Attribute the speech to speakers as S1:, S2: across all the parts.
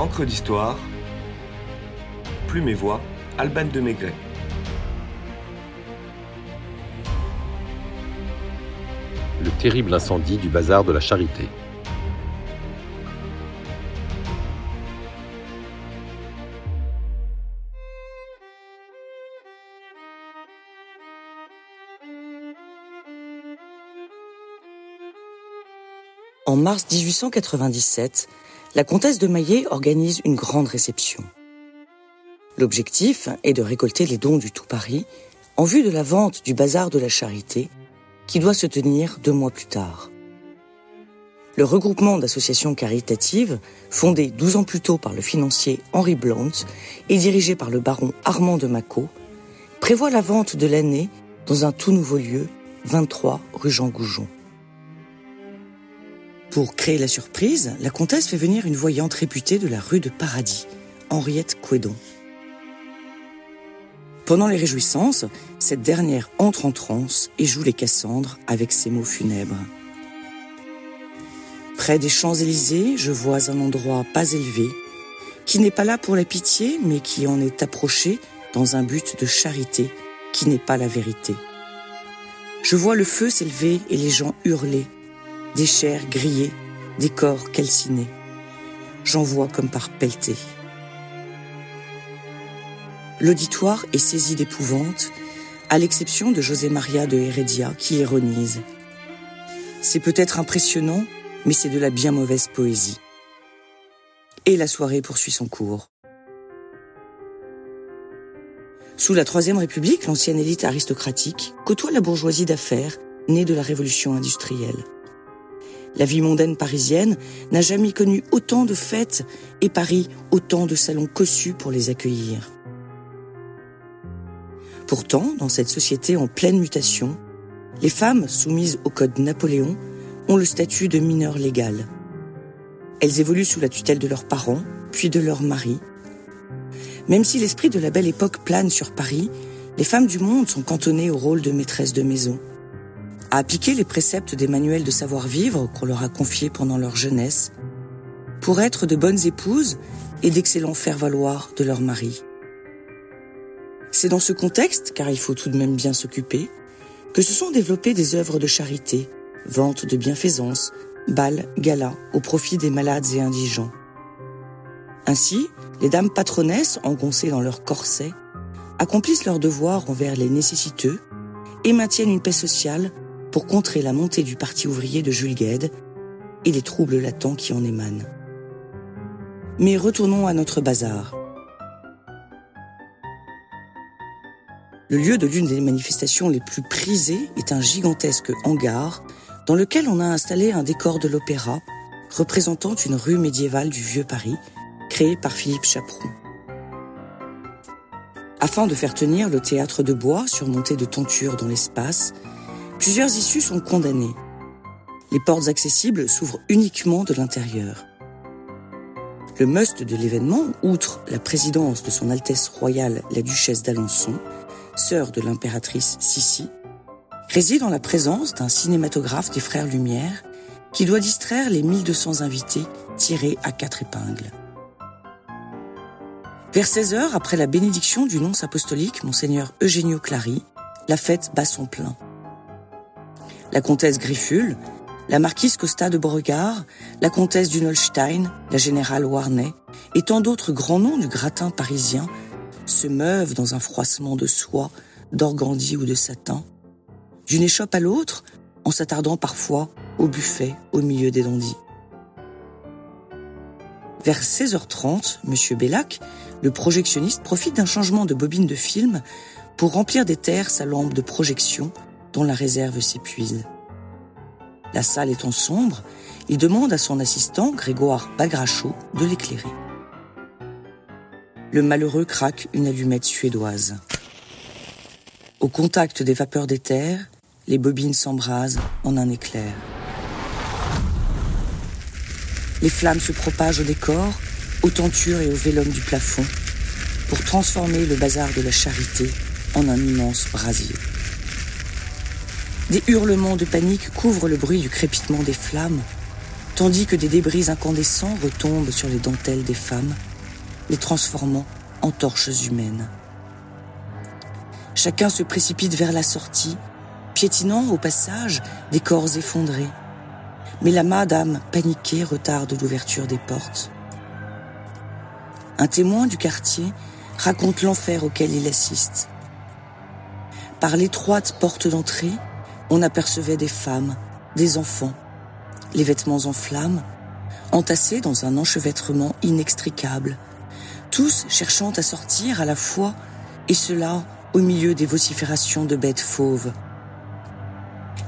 S1: Encre d'histoire, Plume et Voix, Alban de Maigret.
S2: Le terrible incendie du bazar de la Charité.
S3: En mars 1897, la comtesse de Maillet organise une grande réception. L'objectif est de récolter les dons du tout Paris en vue de la vente du bazar de la Charité qui doit se tenir deux mois plus tard. Le regroupement d'associations caritatives, fondé 12 ans plus tôt par le financier Henri Blount et dirigé par le baron Armand de Macot, prévoit la vente de l'année dans un tout nouveau lieu, 23 rue Jean Goujon. Pour créer la surprise, la comtesse fait venir une voyante réputée de la rue de Paradis, Henriette Couédon. Pendant les réjouissances, cette dernière entre en transe et joue les Cassandres avec ses mots funèbres. Près des Champs-Élysées, je vois un endroit pas élevé, qui n'est pas là pour la pitié, mais qui en est approché dans un but de charité, qui n'est pas la vérité. Je vois le feu s'élever et les gens hurler, des chairs grillées, des corps calcinés. J'en vois comme par pelleté. L'auditoire est saisi d'épouvante, à l'exception de José Maria de Heredia qui ironise. C'est peut-être impressionnant, mais c'est de la bien mauvaise poésie. Et la soirée poursuit son cours. Sous la Troisième République, l'ancienne élite aristocratique côtoie la bourgeoisie d'affaires née de la révolution industrielle. La vie mondaine parisienne n'a jamais connu autant de fêtes et Paris autant de salons cossus pour les accueillir. Pourtant, dans cette société en pleine mutation, les femmes soumises au code Napoléon ont le statut de mineures légales. Elles évoluent sous la tutelle de leurs parents, puis de leurs maris. Même si l'esprit de la belle époque plane sur Paris, les femmes du monde sont cantonnées au rôle de maîtresse de maison à appliquer les préceptes des manuels de savoir-vivre qu'on leur a confiés pendant leur jeunesse, pour être de bonnes épouses et d'excellents faire-valoir de leur mari. C'est dans ce contexte, car il faut tout de même bien s'occuper, que se sont développées des œuvres de charité, vente de bienfaisance, bals, galas, au profit des malades et indigents. Ainsi, les dames patronesses, engoncées dans leur corset, accomplissent leur devoir envers les nécessiteux et maintiennent une paix sociale pour contrer la montée du Parti ouvrier de Jules Gued et les troubles latents qui en émanent. Mais retournons à notre bazar. Le lieu de l'une des manifestations les plus prisées est un gigantesque hangar dans lequel on a installé un décor de l'opéra représentant une rue médiévale du Vieux Paris, créée par Philippe Chaperon. Afin de faire tenir le théâtre de bois surmonté de tentures dans l'espace, Plusieurs issues sont condamnées. Les portes accessibles s'ouvrent uniquement de l'intérieur. Le must de l'événement, outre la présidence de son Altesse royale la duchesse d'Alençon, sœur de l'impératrice Sissi, réside en la présence d'un cinématographe des frères Lumière qui doit distraire les 1200 invités tirés à quatre épingles. Vers 16 heures, après la bénédiction du nonce apostolique, monseigneur Eugenio Clary, la fête bat son plein la comtesse Grifful, la marquise Costa de Beauregard, la comtesse d'Unolstein, la générale Warney et tant d'autres grands noms du gratin parisien se meuvent dans un froissement de soie, d'organdie ou de satin, d'une échoppe à l'autre, en s'attardant parfois au buffet au milieu des dandys. Vers 16h30, M. Bellac, le projectionniste, profite d'un changement de bobine de film pour remplir des terres sa lampe de projection dont la réserve s'épuise. La salle étant sombre, il demande à son assistant, Grégoire Bagrachaud, de l'éclairer. Le malheureux craque une allumette suédoise. Au contact des vapeurs d'éther, les bobines s'embrasent en un éclair. Les flammes se propagent au décor, aux tentures et au vélum du plafond, pour transformer le bazar de la charité en un immense brasier. Des hurlements de panique couvrent le bruit du crépitement des flammes, tandis que des débris incandescents retombent sur les dentelles des femmes, les transformant en torches humaines. Chacun se précipite vers la sortie, piétinant au passage des corps effondrés. Mais la madame, paniquée, retarde l'ouverture des portes. Un témoin du quartier raconte l'enfer auquel il assiste. Par l'étroite porte d'entrée, on apercevait des femmes, des enfants, les vêtements en flammes, entassés dans un enchevêtrement inextricable, tous cherchant à sortir à la fois, et cela au milieu des vociférations de bêtes fauves.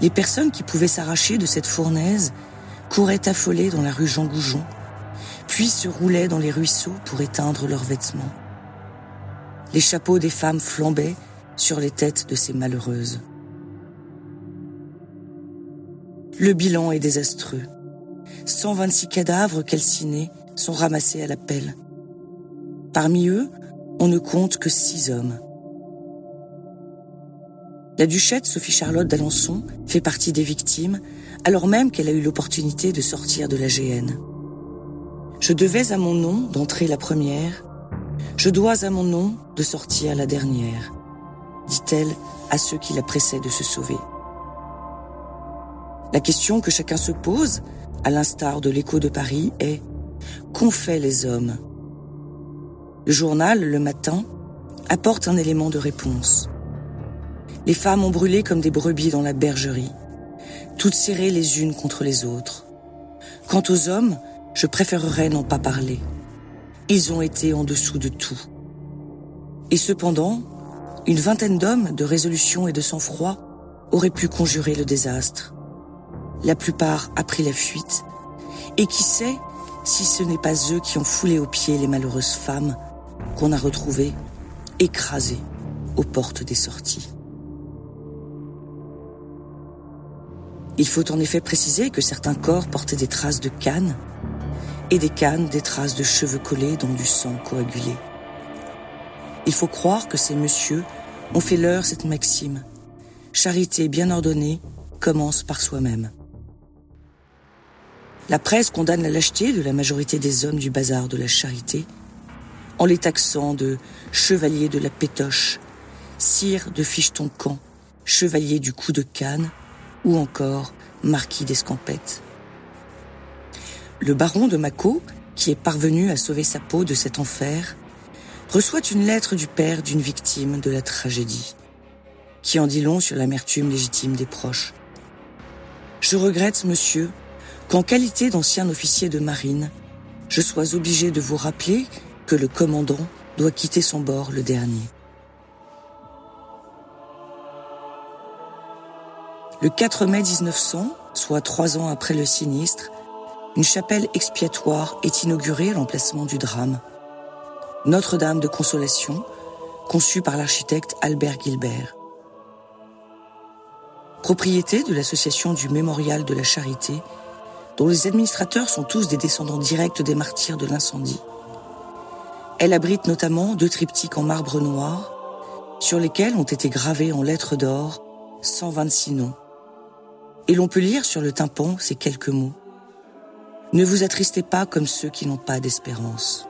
S3: Les personnes qui pouvaient s'arracher de cette fournaise couraient affolées dans la rue Jean Goujon, puis se roulaient dans les ruisseaux pour éteindre leurs vêtements. Les chapeaux des femmes flambaient sur les têtes de ces malheureuses. Le bilan est désastreux. 126 cadavres calcinés sont ramassés à la pelle. Parmi eux, on ne compte que six hommes. La duchette Sophie Charlotte d'Alençon fait partie des victimes, alors même qu'elle a eu l'opportunité de sortir de la GN. Je devais à mon nom d'entrer la première, je dois à mon nom de sortir la dernière, dit-elle à ceux qui la pressaient de se sauver. La question que chacun se pose, à l'instar de l'écho de Paris, est Qu'ont fait les hommes? Le journal, le matin, apporte un élément de réponse. Les femmes ont brûlé comme des brebis dans la bergerie, toutes serrées les unes contre les autres. Quant aux hommes, je préférerais n'en pas parler. Ils ont été en dessous de tout. Et cependant, une vingtaine d'hommes de résolution et de sang-froid auraient pu conjurer le désastre. La plupart a pris la fuite. Et qui sait si ce n'est pas eux qui ont foulé aux pieds les malheureuses femmes qu'on a retrouvées écrasées aux portes des sorties. Il faut en effet préciser que certains corps portaient des traces de cannes et des cannes des traces de cheveux collés dans du sang coagulé. Il faut croire que ces messieurs ont fait leur cette maxime. Charité bien ordonnée commence par soi-même. La presse condamne la lâcheté de la majorité des hommes du bazar de la charité en les taxant de chevaliers de la pétoche, sire de ficheton-camp, chevalier du coup de canne ou encore marquis d'Escampette. Le baron de Mâcon, qui est parvenu à sauver sa peau de cet enfer, reçoit une lettre du père d'une victime de la tragédie, qui en dit long sur l'amertume légitime des proches. Je regrette, monsieur, qu'en qualité d'ancien officier de marine, je sois obligé de vous rappeler que le commandant doit quitter son bord le dernier. Le 4 mai 1900, soit trois ans après le sinistre, une chapelle expiatoire est inaugurée à l'emplacement du drame. Notre-Dame de Consolation, conçue par l'architecte Albert Gilbert. Propriété de l'association du Mémorial de la Charité, dont les administrateurs sont tous des descendants directs des martyrs de l'incendie. Elle abrite notamment deux triptyques en marbre noir, sur lesquels ont été gravés en lettres d'or 126 noms et l'on peut lire sur le tympan ces quelques mots. Ne vous attristez pas comme ceux qui n'ont pas d'espérance.